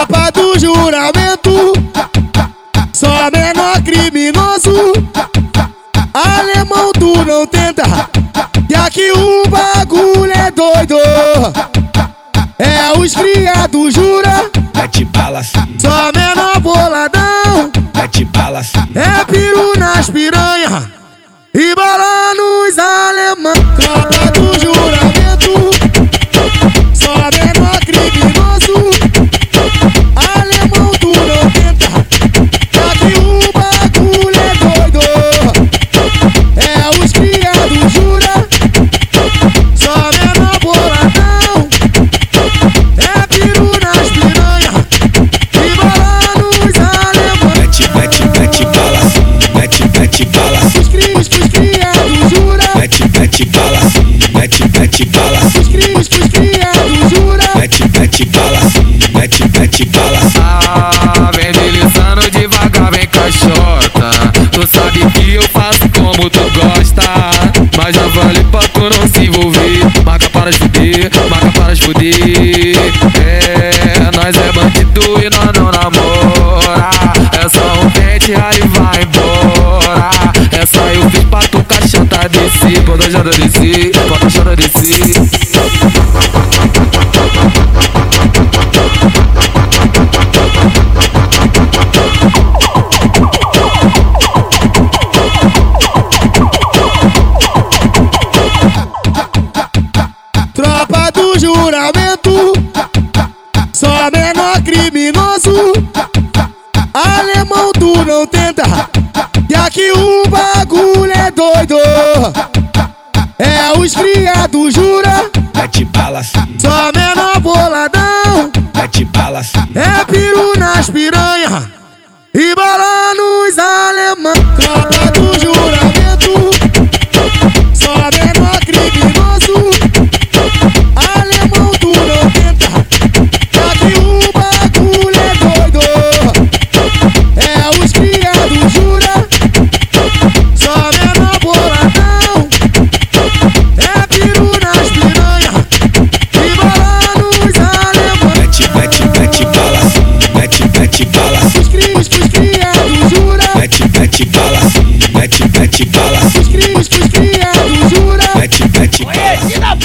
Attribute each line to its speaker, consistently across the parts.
Speaker 1: Tropa do juramento, só menor criminoso. Alemão, tu não tenta, que aqui o bagulho é doido. É os criados, jura?
Speaker 2: Mete bala sim,
Speaker 1: Só
Speaker 3: sabe que eu faço como tu gosta. Mas já vale pra tu não se envolver. Marca para fuder, marca para fuder. É, nós é bandido e nós não namora. É só um pente, aí vai embora. É só eu fiz pra tu caixota descer. Quando eu já descer, quando a caixota descer.
Speaker 1: Juramento, só menor criminoso. Alemão, tu não tenta, que aqui o bagulho é doido. É os criados, jura?
Speaker 2: Mete bala sim,
Speaker 1: Só menor boladão.
Speaker 2: mete bala sim.
Speaker 1: É peru nas piranha e bala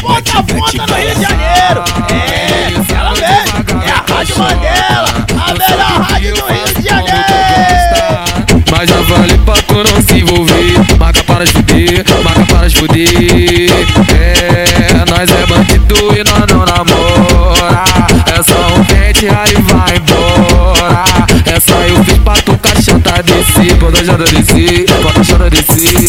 Speaker 4: ponta a ponta no Rio de Janeiro. É, ela mesmo. É a Rádio Mandela, a melhor rádio do Rio de Janeiro.
Speaker 3: Mas já vale pra tu não se envolver. Marca para fuder, marca para fuder. É, nós é bandido e nós não namora. É só um pente, aí vai embora. É só eu fiz pra tu caixota descer. Quando eu já descer, quando a caixota descer.